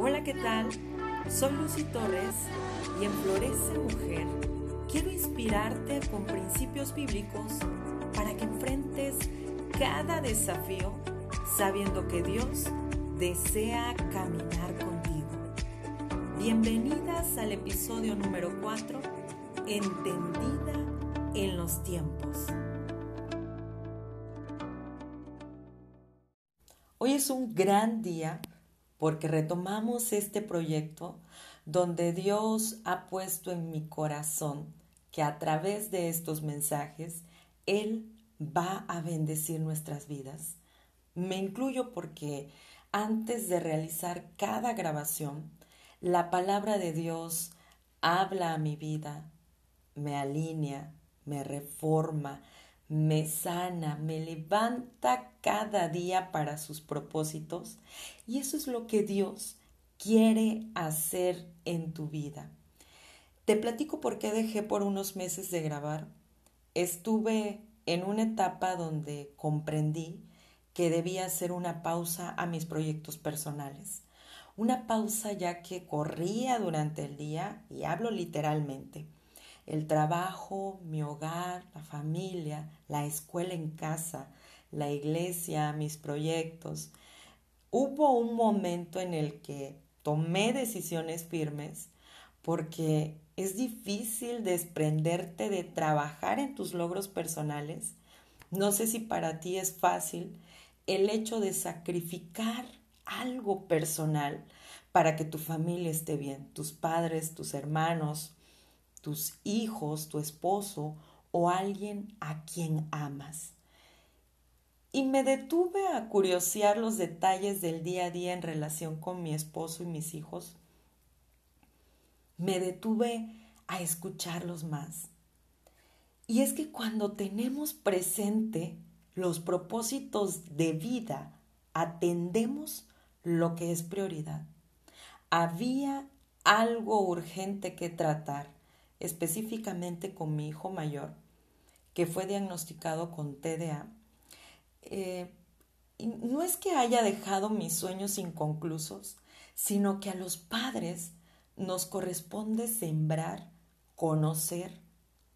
Hola, ¿qué tal? Soy Lucy Torres y en Florece Mujer quiero inspirarte con principios bíblicos para que enfrentes cada desafío sabiendo que Dios desea caminar contigo. Bienvenidas al episodio número 4, Entendida en los tiempos. Hoy es un gran día porque retomamos este proyecto donde Dios ha puesto en mi corazón que a través de estos mensajes Él va a bendecir nuestras vidas. Me incluyo porque antes de realizar cada grabación, la palabra de Dios habla a mi vida, me alinea, me reforma, me sana, me levanta cada día para sus propósitos y eso es lo que Dios quiere hacer en tu vida. Te platico por qué dejé por unos meses de grabar. Estuve en una etapa donde comprendí que debía hacer una pausa a mis proyectos personales. Una pausa ya que corría durante el día, y hablo literalmente el trabajo, mi hogar, la familia, la escuela en casa, la iglesia, mis proyectos. Hubo un momento en el que tomé decisiones firmes porque es difícil desprenderte de trabajar en tus logros personales. No sé si para ti es fácil el hecho de sacrificar algo personal para que tu familia esté bien, tus padres, tus hermanos, tus hijos, tu esposo o alguien a quien amas. Y me detuve a curiosear los detalles del día a día en relación con mi esposo y mis hijos. Me detuve a escucharlos más. Y es que cuando tenemos presente los propósitos de vida, atendemos lo que es prioridad. Había algo urgente que tratar específicamente con mi hijo mayor, que fue diagnosticado con TDA. Eh, no es que haya dejado mis sueños inconclusos, sino que a los padres nos corresponde sembrar, conocer,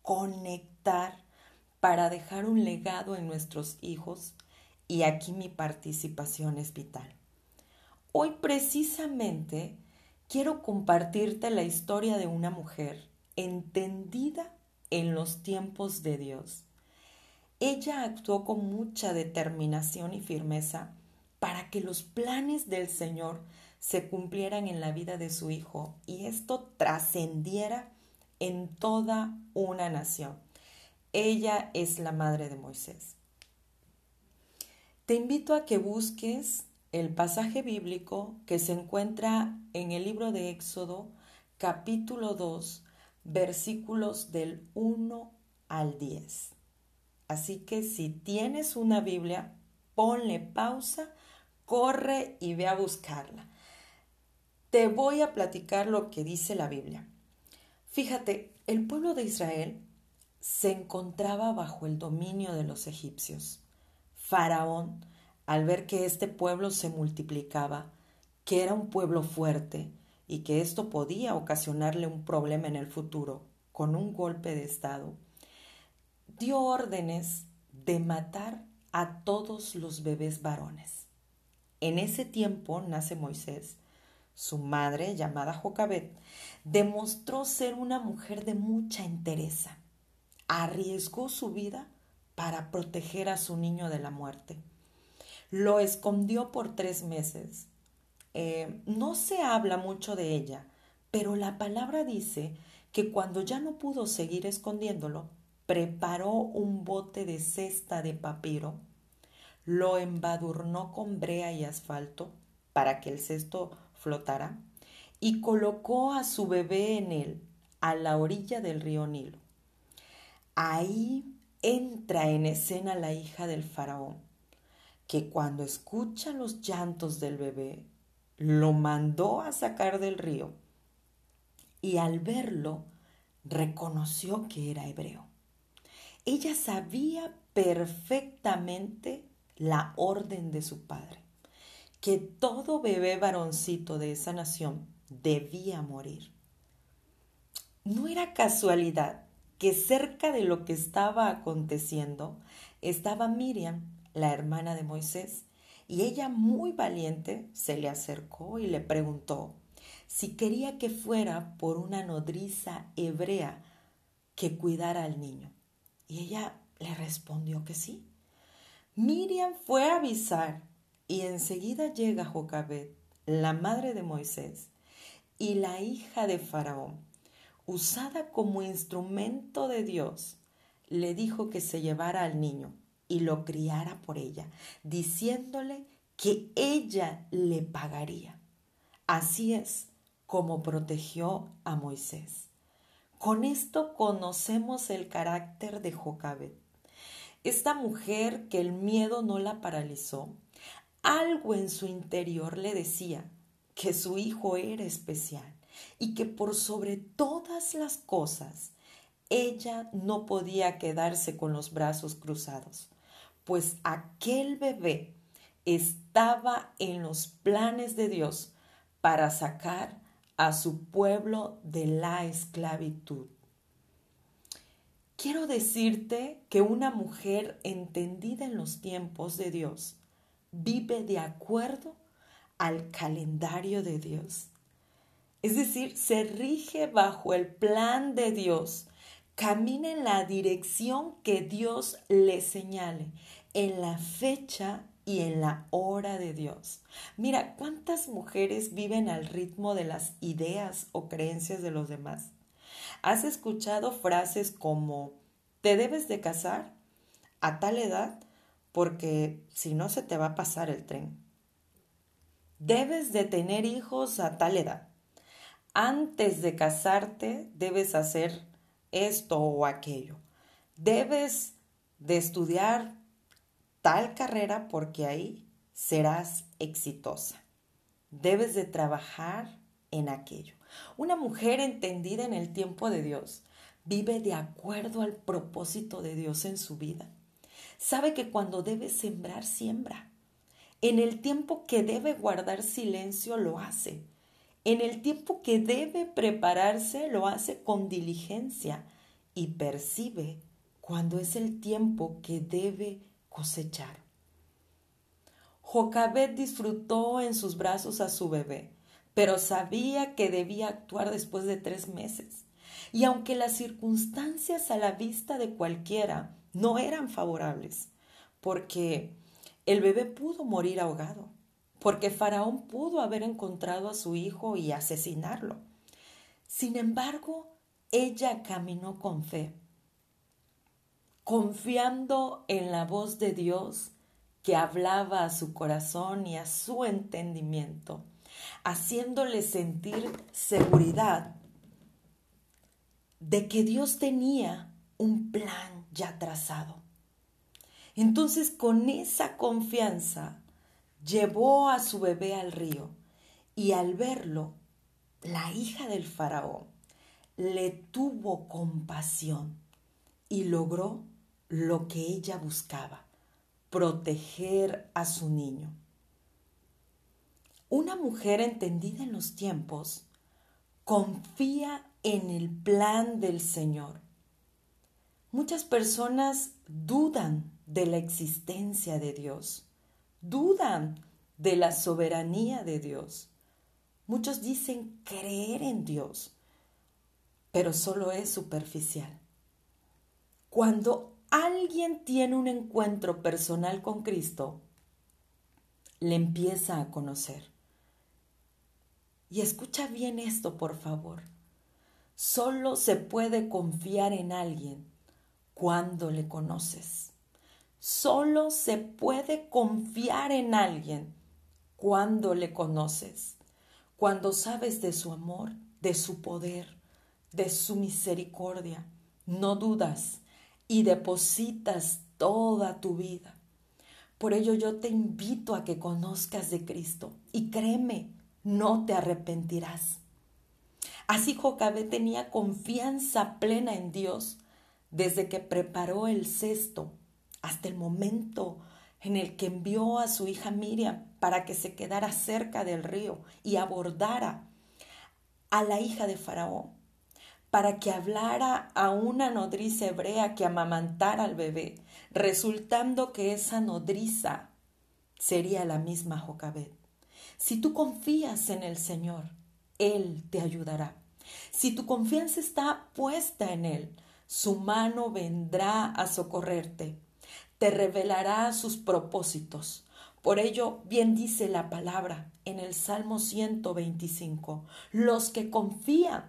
conectar para dejar un legado en nuestros hijos y aquí mi participación es vital. Hoy precisamente quiero compartirte la historia de una mujer entendida en los tiempos de Dios. Ella actuó con mucha determinación y firmeza para que los planes del Señor se cumplieran en la vida de su hijo y esto trascendiera en toda una nación. Ella es la madre de Moisés. Te invito a que busques el pasaje bíblico que se encuentra en el libro de Éxodo capítulo 2 versículos del 1 al 10. Así que si tienes una Biblia, ponle pausa, corre y ve a buscarla. Te voy a platicar lo que dice la Biblia. Fíjate, el pueblo de Israel se encontraba bajo el dominio de los egipcios. Faraón, al ver que este pueblo se multiplicaba, que era un pueblo fuerte, y que esto podía ocasionarle un problema en el futuro con un golpe de Estado, dio órdenes de matar a todos los bebés varones. En ese tiempo nace Moisés. Su madre, llamada Jocabet, demostró ser una mujer de mucha entereza. Arriesgó su vida para proteger a su niño de la muerte. Lo escondió por tres meses eh, no se habla mucho de ella, pero la palabra dice que cuando ya no pudo seguir escondiéndolo, preparó un bote de cesta de papiro, lo embadurnó con brea y asfalto para que el cesto flotara y colocó a su bebé en él a la orilla del río Nilo. Ahí entra en escena la hija del faraón, que cuando escucha los llantos del bebé lo mandó a sacar del río y al verlo reconoció que era hebreo. Ella sabía perfectamente la orden de su padre, que todo bebé varoncito de esa nación debía morir. No era casualidad que cerca de lo que estaba aconteciendo estaba Miriam, la hermana de Moisés, y ella muy valiente se le acercó y le preguntó si quería que fuera por una nodriza hebrea que cuidara al niño. Y ella le respondió que sí. Miriam fue a avisar y enseguida llega Jocabet, la madre de Moisés, y la hija de Faraón, usada como instrumento de Dios, le dijo que se llevara al niño y lo criara por ella, diciéndole que ella le pagaría. Así es como protegió a Moisés. Con esto conocemos el carácter de Jocabet. Esta mujer que el miedo no la paralizó, algo en su interior le decía que su hijo era especial y que por sobre todas las cosas ella no podía quedarse con los brazos cruzados pues aquel bebé estaba en los planes de Dios para sacar a su pueblo de la esclavitud. Quiero decirte que una mujer entendida en los tiempos de Dios vive de acuerdo al calendario de Dios. Es decir, se rige bajo el plan de Dios camina en la dirección que Dios le señale, en la fecha y en la hora de Dios. Mira, ¿cuántas mujeres viven al ritmo de las ideas o creencias de los demás? ¿Has escuchado frases como te debes de casar a tal edad porque si no se te va a pasar el tren? Debes de tener hijos a tal edad. Antes de casarte debes hacer esto o aquello. Debes de estudiar tal carrera porque ahí serás exitosa. Debes de trabajar en aquello. Una mujer entendida en el tiempo de Dios vive de acuerdo al propósito de Dios en su vida. Sabe que cuando debe sembrar, siembra. En el tiempo que debe guardar silencio, lo hace. En el tiempo que debe prepararse, lo hace con diligencia y percibe cuando es el tiempo que debe cosechar. Jocabet disfrutó en sus brazos a su bebé, pero sabía que debía actuar después de tres meses. Y aunque las circunstancias a la vista de cualquiera no eran favorables, porque el bebé pudo morir ahogado, porque Faraón pudo haber encontrado a su hijo y asesinarlo. Sin embargo, ella caminó con fe, confiando en la voz de Dios que hablaba a su corazón y a su entendimiento, haciéndole sentir seguridad de que Dios tenía un plan ya trazado. Entonces con esa confianza llevó a su bebé al río y al verlo, la hija del faraón le tuvo compasión y logró lo que ella buscaba, proteger a su niño. Una mujer entendida en los tiempos confía en el plan del Señor. Muchas personas dudan de la existencia de Dios dudan de la soberanía de Dios. Muchos dicen creer en Dios, pero solo es superficial. Cuando alguien tiene un encuentro personal con Cristo, le empieza a conocer. Y escucha bien esto, por favor. Solo se puede confiar en alguien cuando le conoces. Solo se puede confiar en alguien cuando le conoces, cuando sabes de su amor, de su poder, de su misericordia. No dudas y depositas toda tu vida. Por ello yo te invito a que conozcas de Cristo y créeme, no te arrepentirás. Así Jocabé tenía confianza plena en Dios desde que preparó el cesto hasta el momento en el que envió a su hija Miriam para que se quedara cerca del río y abordara a la hija de Faraón, para que hablara a una nodriza hebrea que amamantara al bebé, resultando que esa nodriza sería la misma Jocabed. Si tú confías en el Señor, Él te ayudará. Si tu confianza está puesta en Él, su mano vendrá a socorrerte, te revelará sus propósitos. Por ello, bien dice la palabra en el Salmo 125, los que confían,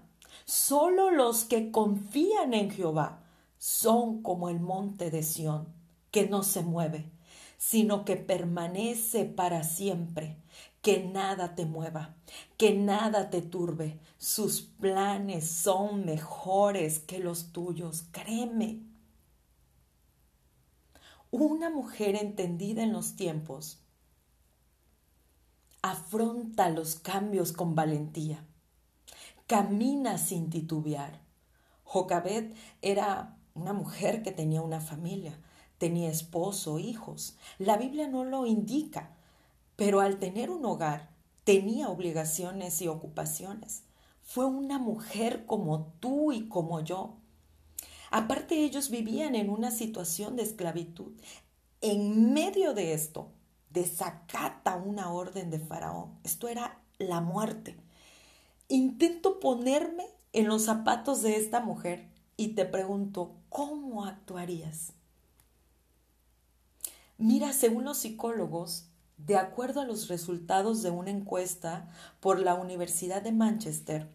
solo los que confían en Jehová, son como el monte de Sión, que no se mueve, sino que permanece para siempre que nada te mueva, que nada te turbe. Sus planes son mejores que los tuyos, créeme. Una mujer entendida en los tiempos afronta los cambios con valentía, camina sin titubear. Jocabet era una mujer que tenía una familia, tenía esposo, hijos. La Biblia no lo indica, pero al tener un hogar tenía obligaciones y ocupaciones. Fue una mujer como tú y como yo. Aparte ellos vivían en una situación de esclavitud. En medio de esto, desacata una orden de Faraón. Esto era la muerte. Intento ponerme en los zapatos de esta mujer y te pregunto, ¿cómo actuarías? Mira, según los psicólogos, de acuerdo a los resultados de una encuesta por la Universidad de Manchester,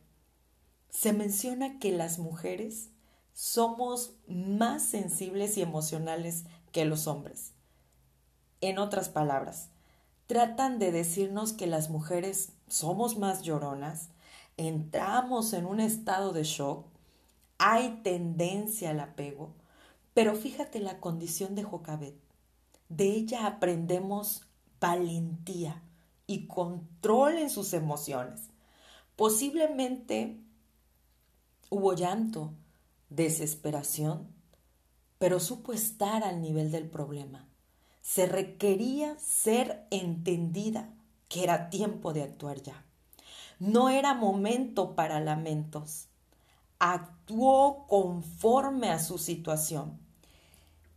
se menciona que las mujeres somos más sensibles y emocionales que los hombres. En otras palabras, tratan de decirnos que las mujeres somos más lloronas, entramos en un estado de shock, hay tendencia al apego, pero fíjate la condición de Jocabet. De ella aprendemos valentía y control en sus emociones. Posiblemente hubo llanto, desesperación, pero supo estar al nivel del problema. Se requería ser entendida que era tiempo de actuar ya. No era momento para lamentos. Actuó conforme a su situación.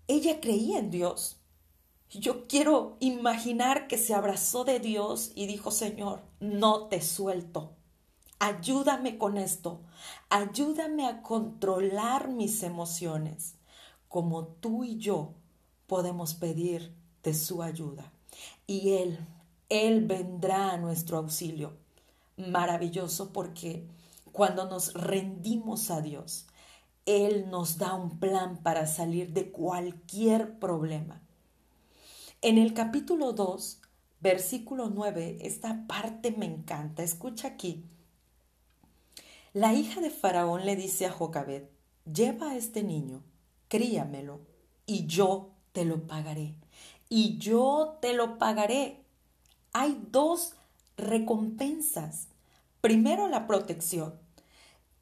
Ella creía en Dios yo quiero imaginar que se abrazó de Dios y dijo, Señor, no te suelto. Ayúdame con esto. Ayúdame a controlar mis emociones, como tú y yo podemos pedir de su ayuda. Y Él, Él vendrá a nuestro auxilio. Maravilloso porque cuando nos rendimos a Dios, Él nos da un plan para salir de cualquier problema. En el capítulo 2, versículo 9, esta parte me encanta. Escucha aquí. La hija de Faraón le dice a Jocabed, lleva a este niño, críamelo, y yo te lo pagaré. Y yo te lo pagaré. Hay dos recompensas. Primero, la protección.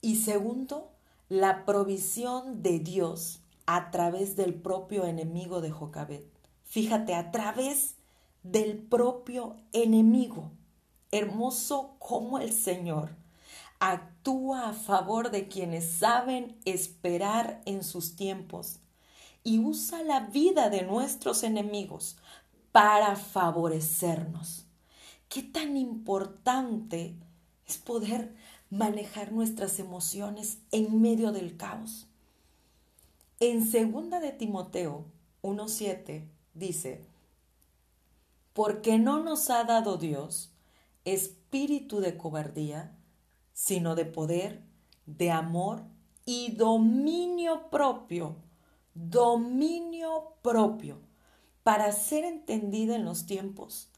Y segundo, la provisión de Dios a través del propio enemigo de Jocabed. Fíjate, a través del propio enemigo. Hermoso como el Señor actúa a favor de quienes saben esperar en sus tiempos y usa la vida de nuestros enemigos para favorecernos. Qué tan importante es poder manejar nuestras emociones en medio del caos. En segunda de Timoteo 1:7 dice, porque no nos ha dado Dios espíritu de cobardía, sino de poder, de amor y dominio propio, dominio propio, para ser entendida en los tiempos.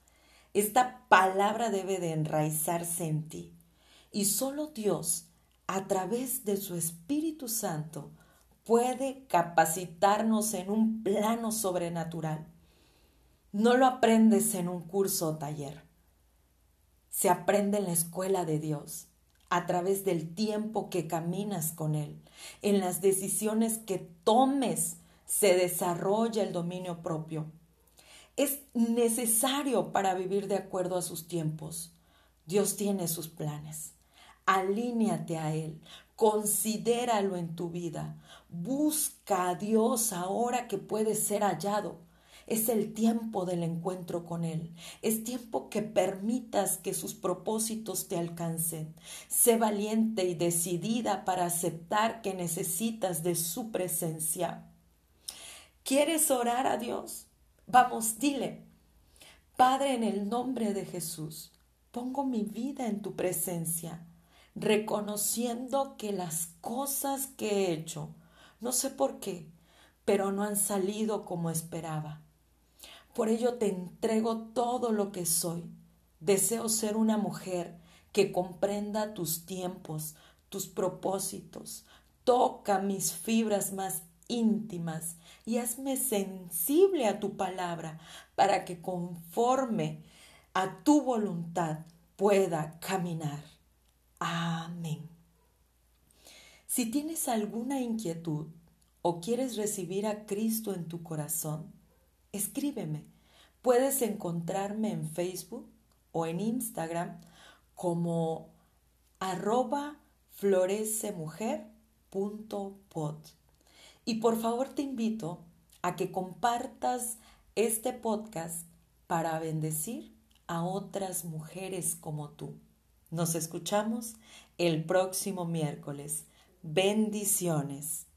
Esta palabra debe de enraizarse en ti y solo Dios, a través de su Espíritu Santo, puede capacitarnos en un plano sobrenatural. No lo aprendes en un curso o taller. Se aprende en la escuela de Dios, a través del tiempo que caminas con Él. En las decisiones que tomes se desarrolla el dominio propio. es necesario para vivir de acuerdo a sus tiempos. Dios tiene sus planes. Alíneate a Él, considéralo en tu vida, busca a Dios ahora que puede ser hallado. Es el tiempo del encuentro con Él. Es tiempo que permitas que sus propósitos te alcancen. Sé valiente y decidida para aceptar que necesitas de su presencia. ¿Quieres orar a Dios? Vamos, dile. Padre, en el nombre de Jesús, pongo mi vida en tu presencia, reconociendo que las cosas que he hecho, no sé por qué, pero no han salido como esperaba. Por ello te entrego todo lo que soy. Deseo ser una mujer que comprenda tus tiempos, tus propósitos. Toca mis fibras más íntimas y hazme sensible a tu palabra para que conforme a tu voluntad pueda caminar. Amén. Si tienes alguna inquietud o quieres recibir a Cristo en tu corazón, escríbeme. Puedes encontrarme en Facebook o en Instagram como arroba florecemujer.pod. Y por favor te invito a que compartas este podcast para bendecir a otras mujeres como tú. Nos escuchamos el próximo miércoles. Bendiciones.